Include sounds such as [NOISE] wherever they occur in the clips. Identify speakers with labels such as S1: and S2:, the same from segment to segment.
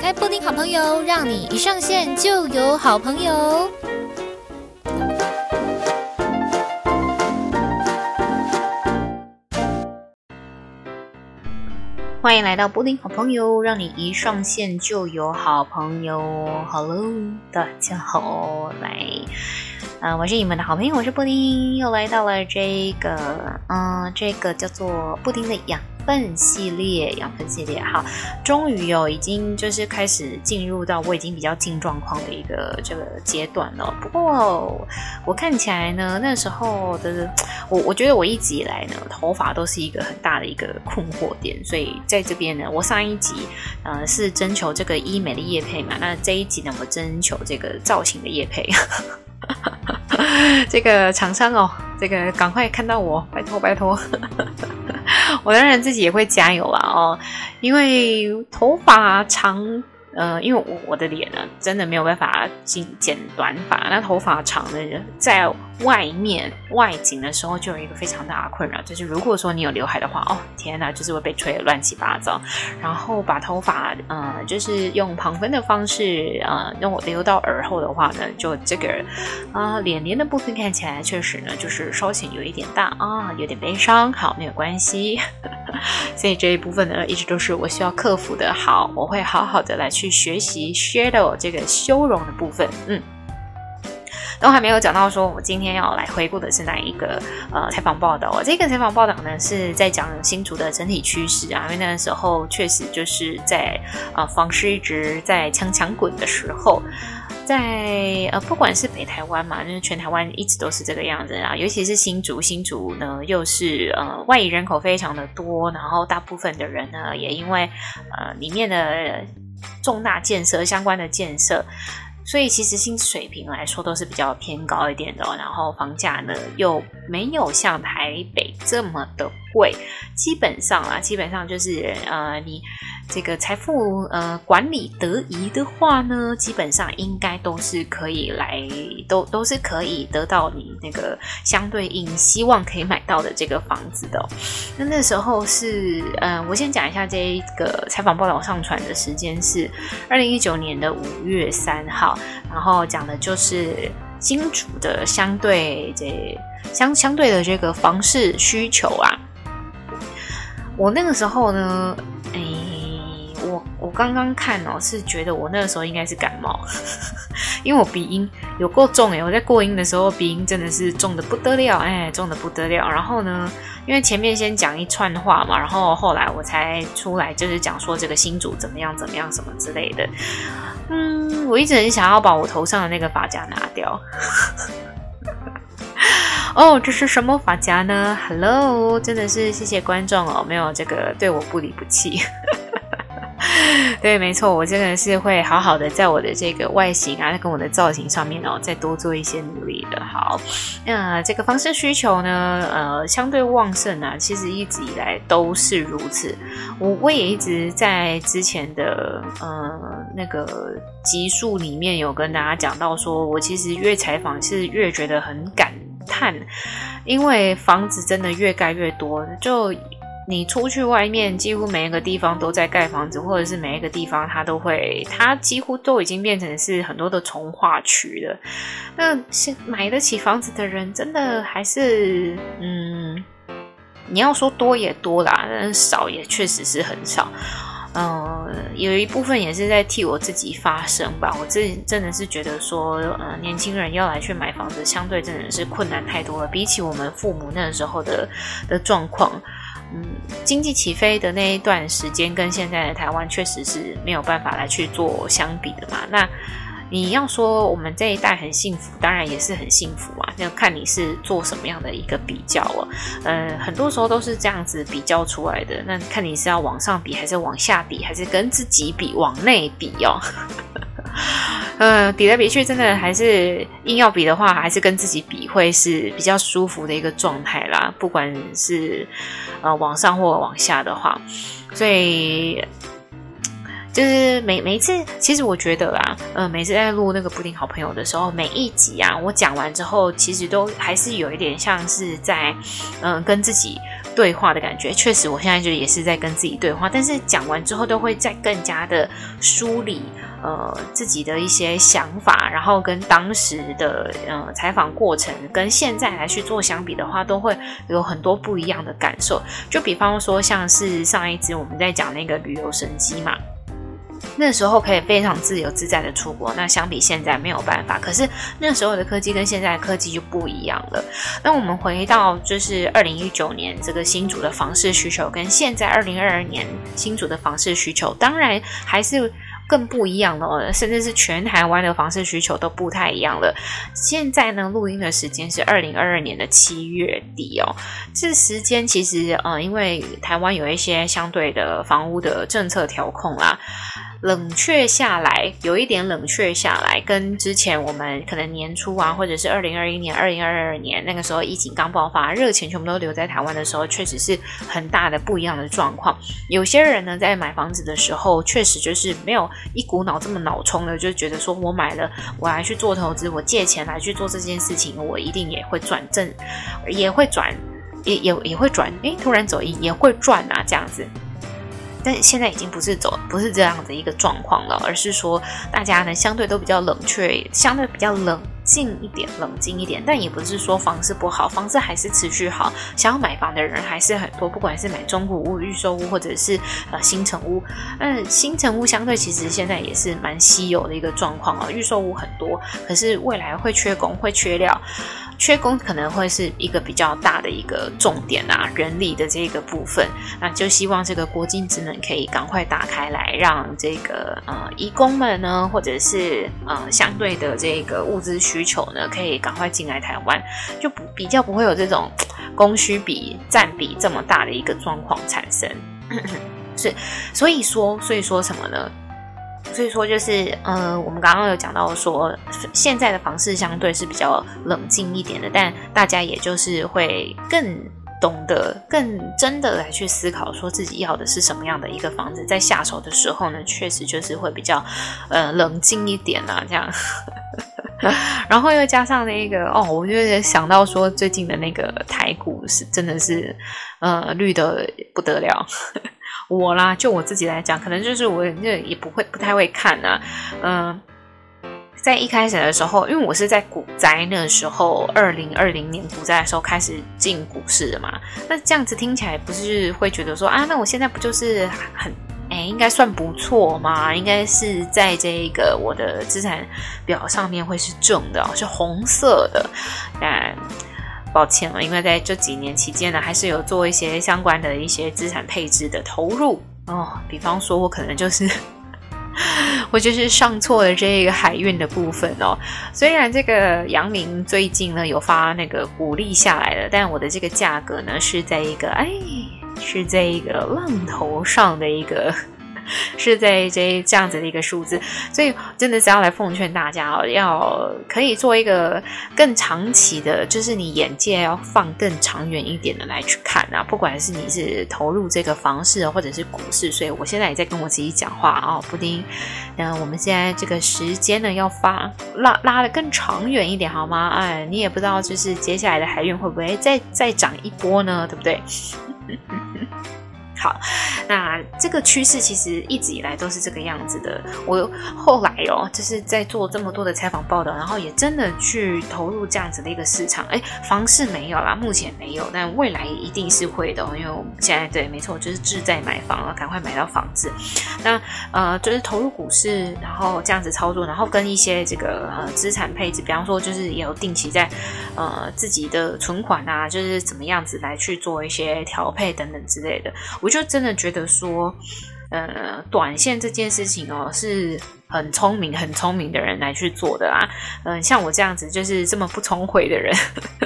S1: 开布丁好朋友，让你一上线就有好朋友。欢迎来到布丁好朋友，让你一上线就有好朋友。Hello，大家好，来，啊、我是你们的好朋友，我是布丁，又来到了这个，嗯、这个叫做布丁的养分系列，养分系列，好，终于哦，已经就是开始进入到我已经比较近状况的一个这个阶段了。不过我看起来呢，那时候的我，我觉得我一直以来呢，头发都是一个很大的一个困惑点，所以在这边呢，我上一集呃是征求这个医美的业配嘛，那这一集呢，我征求这个造型的业配。[LAUGHS] 这个厂商哦，这个赶快看到我，拜托拜托。[LAUGHS] 我当然自己也会加油啦哦，因为头发长。呃，因为我我的脸呢，真的没有办法剪剪短发。那头发长的人在外面外景的时候，就有一个非常大的困扰，就是如果说你有刘海的话，哦天哪，就是会被吹得乱七八糟。然后把头发呃，就是用旁分的方式呃，让我留到耳后的话呢，就这个啊、脸脸的部分看起来确实呢，就是稍显有一点大啊，有点悲伤。好，没有关系。[LAUGHS] 所以这一部分呢，一直都是我需要克服的。好，我会好好的来去学习 shadow 这个修容的部分。嗯，都还没有讲到说，我今天要来回顾的是哪一个呃采访报道？这个采访报道呢，是在讲新竹的整体趋势啊，因为那个时候确实就是在呃房市一直在强强滚的时候。在呃，不管是北台湾嘛，就是全台湾一直都是这个样子啊。尤其是新竹，新竹呢又是呃外移人口非常的多，然后大部分的人呢也因为呃里面的重大建设相关的建设，所以其实薪资水平来说都是比较偏高一点的。然后房价呢又没有像台北这么的贵，基本上啊，基本上就是呃你。这个财富呃管理得宜的话呢，基本上应该都是可以来，都都是可以得到你那个相对应希望可以买到的这个房子的。那那时候是呃，我先讲一下这一个采访报道上传的时间是二零一九年的五月三号，然后讲的就是金主的相对这相相对的这个房市需求啊。我那个时候呢，诶。我我刚刚看哦，是觉得我那个时候应该是感冒，[LAUGHS] 因为我鼻音有够重诶，我在过音的时候鼻音真的是重得不得了，哎，重得不得了。然后呢，因为前面先讲一串话嘛，然后后来我才出来就是讲说这个新主怎么样怎么样什么之类的。嗯，我一直很想要把我头上的那个发夹拿掉。哦，这是什么发夹呢？Hello，真的是谢谢观众哦，没有这个对我不离不弃。[LAUGHS] 对，没错，我真的是会好好的在我的这个外形啊，跟我的造型上面哦，再多做一些努力的。好，那、这个方式需求呢，呃，相对旺盛啊，其实一直以来都是如此。我我也一直在之前的呃那个集数里面有跟大家讲到，说我其实越采访是越觉得很感叹，因为房子真的越盖越多，就。你出去外面，几乎每一个地方都在盖房子，或者是每一个地方它都会，它几乎都已经变成是很多的重化区了。那买得起房子的人，真的还是，嗯，你要说多也多啦，但少也确实是很少。嗯，有一部分也是在替我自己发声吧。我自真的是觉得说，呃，年轻人要来去买房子，相对真的是困难太多了，比起我们父母那时候的的状况。嗯，经济起飞的那一段时间，跟现在的台湾确实是没有办法来去做相比的嘛。那你要说我们这一代很幸福，当然也是很幸福啊。要看你是做什么样的一个比较哦。呃，很多时候都是这样子比较出来的。那看你是要往上比，还是往下比，还是跟自己比，往内比哦。[LAUGHS] 呃，比来比去，真的还是硬要比的话，还是跟自己比会是比较舒服的一个状态啦。不管是呃往上或往下的话，所以就是每每一次，其实我觉得啊，呃，每次在录那个布丁好朋友的时候，每一集啊，我讲完之后，其实都还是有一点像是在嗯、跟自己对话的感觉。确实，我现在就也是在跟自己对话，但是讲完之后都会再更加的梳理呃自己的一些想法，然后跟当时的呃采访过程跟现在来去做相比的话，都会有很多不一样的感受。就比方说，像是上一集我们在讲那个旅游神机嘛。那时候可以非常自由自在的出国，那相比现在没有办法。可是那时候的科技跟现在的科技就不一样了。那我们回到就是二零一九年这个新竹的房市需求，跟现在二零二二年新竹的房市需求，当然还是更不一样了，甚至是全台湾的房市需求都不太一样了。现在呢，录音的时间是二零二二年的七月底哦。这时间其实呃，因为台湾有一些相对的房屋的政策调控啦。冷却下来，有一点冷却下来，跟之前我们可能年初啊，或者是二零二一年、二零二二年那个时候疫情刚爆发，热钱全部都留在台湾的时候，确实是很大的不一样的状况。有些人呢，在买房子的时候，确实就是没有一股脑这么脑冲的，就觉得说我买了，我来去做投资，我借钱来去做这件事情，我一定也会转正，也会转，也也也会转，诶，突然走也会赚啊，这样子。但现在已经不是走，不是这样的一个状况了，而是说大家呢相对都比较冷却，相对比较冷静一点，冷静一点。但也不是说房子不好，房子还是持续好，想要买房的人还是很多，不管是买中古屋、预售屋，或者是呃新城屋。嗯，新城屋相对其实现在也是蛮稀有的一个状况啊，预售屋很多，可是未来会缺工，会缺料。缺工可能会是一个比较大的一个重点啊，人力的这个部分，那就希望这个国境职能可以赶快打开来，让这个呃移工们呢，或者是呃相对的这个物资需需求呢，可以赶快进来台湾，就不比较不会有这种 [TSK] 供需比占比这么大的一个状况产生。[COUGHS] 是，所以说，所以说什么呢？所以说，就是呃，我们刚刚有讲到说，现在的房市相对是比较冷静一点的，但大家也就是会更懂得、更真的来去思考，说自己要的是什么样的一个房子，在下手的时候呢，确实就是会比较呃冷静一点啊，这样。[LAUGHS] 然后又加上那个哦，我就想到说，最近的那个台股是真的是呃绿的不得了。[LAUGHS] 我啦，就我自己来讲，可能就是我那也不会不太会看啊。嗯、在一开始的时候，因为我是在股灾那时候，二零二零年股灾的时候开始进股市的嘛。那这样子听起来不是会觉得说啊，那我现在不就是很哎，应该算不错嘛？应该是在这个我的资产表上面会是正的，是红色的，但。抱歉了，因为在这几年期间呢，还是有做一些相关的一些资产配置的投入哦。比方说，我可能就是 [LAUGHS] 我就是上错了这个海运的部分哦。虽然这个杨明最近呢有发那个鼓励下来了，但我的这个价格呢是在一个哎，是在一个浪头上的一个。[LAUGHS] 是在这这样子的一个数字，所以真的是要来奉劝大家哦，要可以做一个更长期的，就是你眼界要放更长远一点的来去看啊。不管是你是投入这个房市或者是股市，所以我现在也在跟我自己讲话哦，布丁，嗯，我们现在这个时间呢要发拉拉的更长远一点好吗？哎，你也不知道就是接下来的海运会不会再再涨一波呢？对不对？[LAUGHS] 好，那这个趋势其实一直以来都是这个样子的。我后来哦，就是在做这么多的采访报道，然后也真的去投入这样子的一个市场。哎，房市没有啦，目前没有，但未来一定是会的。因为我们现在对，没错，就是志在买房了，赶快买到房子。那呃，就是投入股市，然后这样子操作，然后跟一些这个呃资产配置，比方说就是也有定期在呃自己的存款啊，就是怎么样子来去做一些调配等等之类的。我。就真的觉得说，呃，短线这件事情哦，是很聪明、很聪明的人来去做的啊。嗯、像我这样子就是这么不聪慧的人，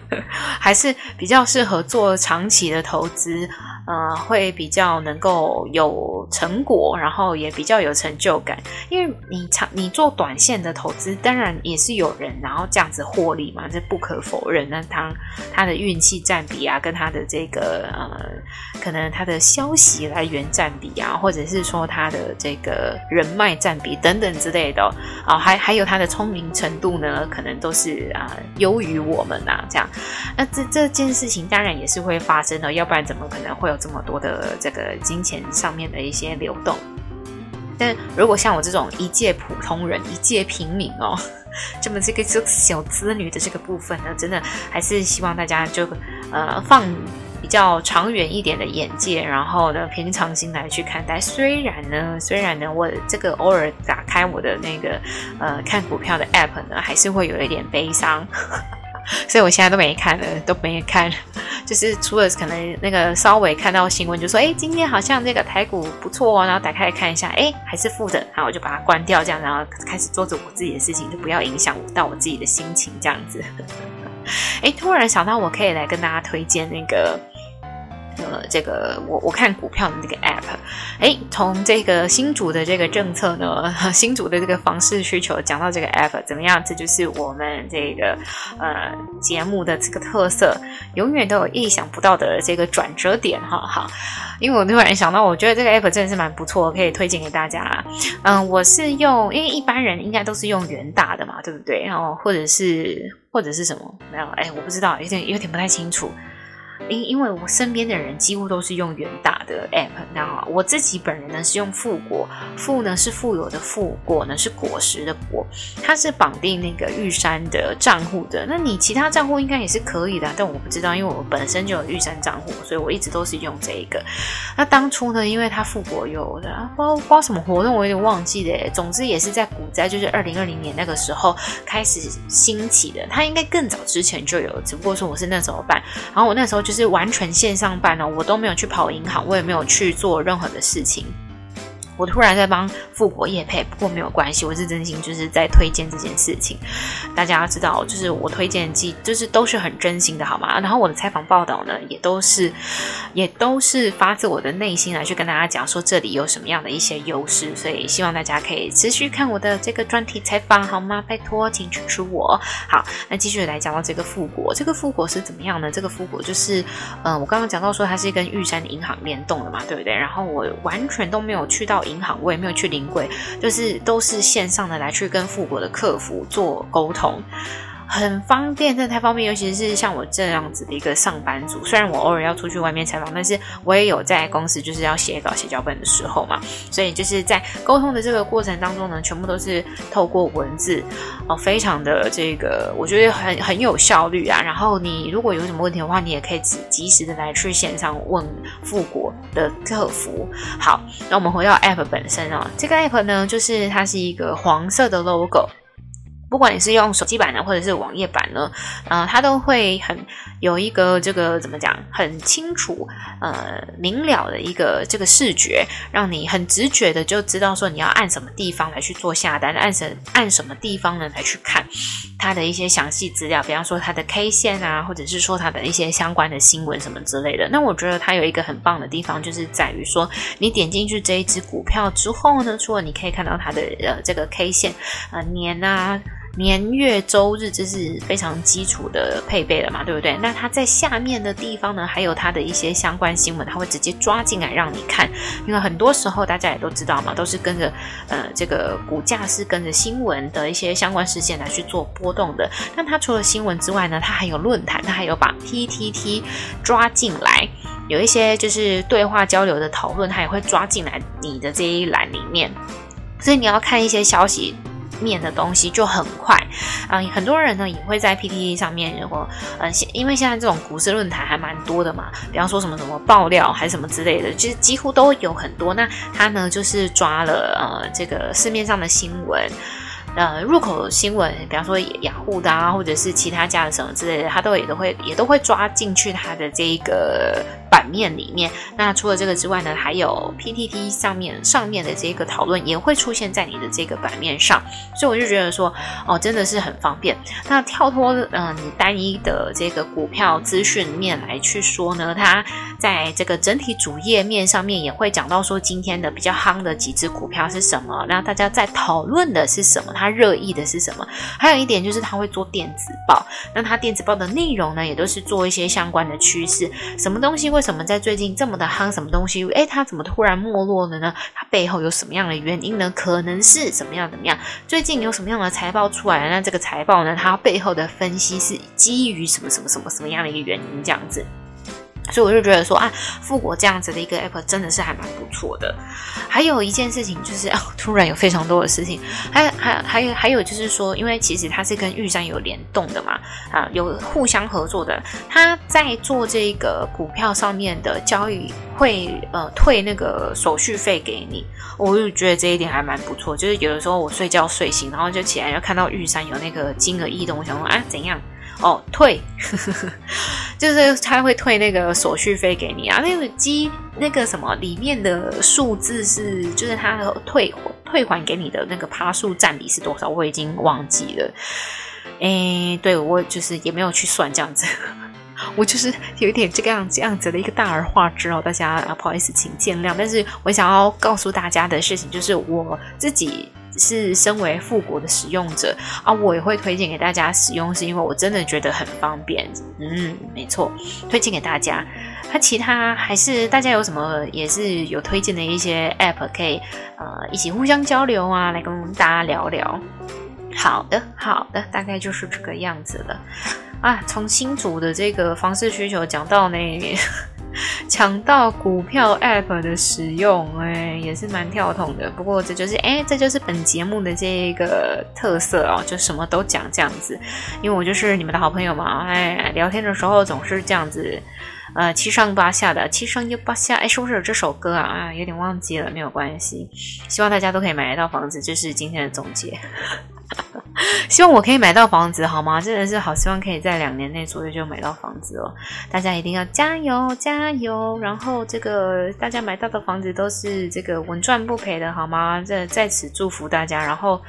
S1: [LAUGHS] 还是比较适合做长期的投资，呃，会比较能够有成果，然后也比较有成就感。因为你长你做短线的投资，当然也是有人然后这样子获利嘛，这不可否认。那他他的运气占比啊，跟他的这个呃，可能他的消息来源占比啊，或者是说他的这个人脉占比等等之类的啊，还还有他的聪明程度呢，可能都是啊优于我们啊，这样。那这这件事情当然也是会发生的，要不然怎么可能会有这么多的这个金钱上面的一些流动？但如果像我这种一介普通人、一介平民哦，[LAUGHS] 这么这个这小资女的这个部分呢，真的还是希望大家就呃放比较长远一点的眼界，然后呢平常心来去看待。虽然呢，虽然呢，我这个偶尔打开我的那个呃看股票的 app 呢，还是会有一点悲伤。所以我现在都没看了，都没看，就是除了可能那个稍微看到新闻，就说哎，今天好像这个台股不错哦，然后打开来看一下，哎，还是负的，然后我就把它关掉，这样，然后开始做着我自己的事情，就不要影响到我自己的心情，这样子。[LAUGHS] 哎，突然想到，我可以来跟大家推荐那个。呃，这个我我看股票的这个 app，哎，从这个新竹的这个政策呢，[LAUGHS] 新竹的这个房市需求讲到这个 app 怎么样？这就是我们这个呃节目的这个特色，永远都有意想不到的这个转折点哈哈。因为我突然想到，我觉得这个 app 真的是蛮不错，可以推荐给大家。嗯，我是用，因为一般人应该都是用元大的嘛，对不对？然后或者是或者是什么？没有，哎，我不知道，有点有点不太清楚。因因为我身边的人几乎都是用元大的 app，那我自己本人呢是用富国，富呢是富有的富，果呢是果实的果，它是绑定那个玉山的账户的。那你其他账户应该也是可以的，但我不知道，因为我本身就有玉山账户，所以我一直都是用这一个。那当初呢，因为它富国有的包包什么活动，我有点忘记了。总之也是在股灾，就是二零二零年那个时候开始兴起的。它应该更早之前就有，只不过说我是那时候办，然后我那时候就是。完全线上办哦，我都没有去跑银行，我也没有去做任何的事情。我突然在帮富国业配，不过没有关系，我是真心就是在推荐这件事情。大家要知道，就是我推荐记，就是都是很真心的，好吗？然后我的采访报道呢，也都是，也都是发自我的内心来去跟大家讲说这里有什么样的一些优势，所以希望大家可以持续看我的这个专题采访，好吗？拜托，请支持我。好，那继续来讲到这个富国，这个富国是怎么样呢？这个富国就是，嗯、我刚刚讲到说它是跟玉山银行联动的嘛，对不对？然后我完全都没有去到。银行我也没有去临柜，就是都是线上的来去跟富国的客服做沟通。很方便，真的太方便，尤其是像我这样子的一个上班族。虽然我偶尔要出去外面采访，但是我也有在公司就是要写稿、写脚本的时候嘛。所以就是在沟通的这个过程当中呢，全部都是透过文字哦，非常的这个，我觉得很很有效率啊。然后你如果有什么问题的话，你也可以及及时的来去线上问富国的客服。好，那我们回到 App 本身啊，这个 App 呢，就是它是一个黄色的 logo。不管你是用手机版的或者是网页版呢，呃，它都会很有一个这个怎么讲，很清楚、呃明了的一个这个视觉，让你很直觉的就知道说你要按什么地方来去做下单，按什按什么地方呢来去看它的一些详细资料，比方说它的 K 线啊，或者是说它的一些相关的新闻什么之类的。那我觉得它有一个很棒的地方，就是在于说你点进去这一只股票之后呢，除了你可以看到它的呃这个 K 线呃年啊。年月周日，这是非常基础的配备了嘛，对不对？那它在下面的地方呢，还有它的一些相关新闻，它会直接抓进来让你看。因为很多时候大家也都知道嘛，都是跟着呃这个股价是跟着新闻的一些相关事件来去做波动的。那它除了新闻之外呢，它还有论坛，它还有把 PTT 抓进来，有一些就是对话交流的讨论，它也会抓进来你的这一栏里面。所以你要看一些消息。面的东西就很快啊、很多人呢也会在 PPT 上面，如果呃，因为现在这种股市论坛还蛮多的嘛，比方说什么什么爆料还是什么之类的，其实几乎都有很多。那他呢就是抓了呃这个市面上的新闻，呃入口新闻，比方说雅虎的啊，或者是其他家的什么之类的，他都也都会也都会抓进去他的这一个版面里面。那除了这个之外呢，还有 PTT 上面上面的这个讨论也会出现在你的这个版面上，所以我就觉得说，哦，真的是很方便。那跳脱嗯、呃、你单一的这个股票资讯面来去说呢，它在这个整体主页面上面也会讲到说今天的比较夯的几只股票是什么，然后大家在讨论的是什么，它他热议的是什么。还有一点就是他会做电子报，那他电子报的内容呢，也都是做一些相关的趋势，什么东西为什么在最近这么的夯，什么东西，诶，它怎么突然没落了呢？它背后有什么样的原因呢？可能是怎么样怎么样？最近有什么样的财报出来？那这个财报呢，它背后的分析是基于什么什么什么什么样的一个原因这样子？所以我就觉得说啊，富国这样子的一个 app 真的是还蛮不错的。还有一件事情就是哦，突然有非常多的事情，还还还有还有就是说，因为其实它是跟玉山有联动的嘛，啊，有互相合作的。他在做这个股票上面的交易会呃退那个手续费给你，我就觉得这一点还蛮不错。就是有的时候我睡觉睡醒，然后就起来就看到玉山有那个金额异动，我想说啊怎样？哦，退，[LAUGHS] 就是他会退那个手续费给你啊。那个机那个什么里面的数字是，就是他的退退还给你的那个趴数占比是多少？我已经忘记了。诶，对，我就是也没有去算这样子，我就是有一点这个样这样子的一个大而化之哦，大家啊不好意思，请见谅。但是我想要告诉大家的事情就是我自己。是身为富国的使用者啊，我也会推荐给大家使用，是因为我真的觉得很方便。嗯，没错，推荐给大家。它其他还是大家有什么也是有推荐的一些 App 可以呃一起互相交流啊，来跟大家聊聊。好的，好的，大概就是这个样子了啊。从新竹的这个房市需求讲到那。[LAUGHS] 抢到股票 App 的使用，哎，也是蛮跳痛的。不过这就是，哎，这就是本节目的这一个特色哦，就什么都讲这样子。因为我就是你们的好朋友嘛，哎，聊天的时候总是这样子，呃，七上八下的，七上又八下，哎，是不是有这首歌啊？啊，有点忘记了，没有关系。希望大家都可以买得到房子，这是今天的总结。[LAUGHS] 希望我可以买到房子，好吗？真的是好希望可以在两年内左右就买到房子哦！大家一定要加油加油！然后这个大家买到的房子都是这个稳赚不赔的，好吗？在在此祝福大家。然后，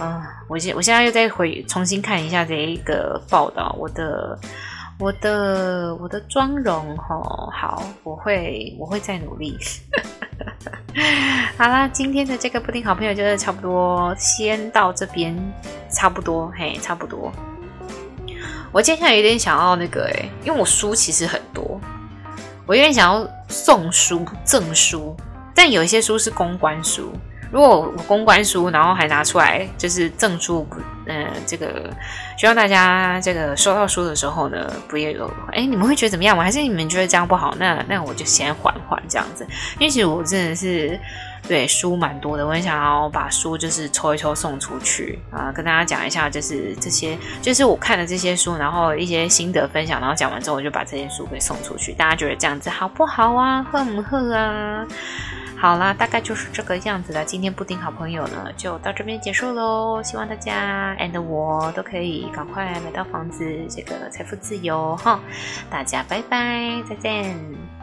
S1: 嗯、我现我现在又再回重新看一下这一个报道，我的。我的我的妆容吼，好，我会我会再努力。[LAUGHS] 好啦，今天的这个布丁好朋友就是差不多，先到这边，差不多嘿，差不多。我接下来有点想要那个诶，因为我书其实很多，我有点想要送书赠书，但有一些书是公关书。如果我公关书，然后还拿出来就是赠书，嗯、呃，这个希望大家这个收到书的时候呢，不要有哎，你们会觉得怎么样吗？还是你们觉得这样不好？那那我就先缓缓这样子，因为其实我真的是对书蛮多的，我很想要把书就是抽一抽送出去啊，跟大家讲一下，就是这些就是我看的这些书，然后一些心得分享，然后讲完之后我就把这些书给送出去，大家觉得这样子好不好啊？呵不呵啊？好啦，大概就是这个样子的。今天布丁好朋友呢，就到这边结束喽。希望大家 and 我都可以赶快买到房子，这个财富自由哈。大家拜拜，再见。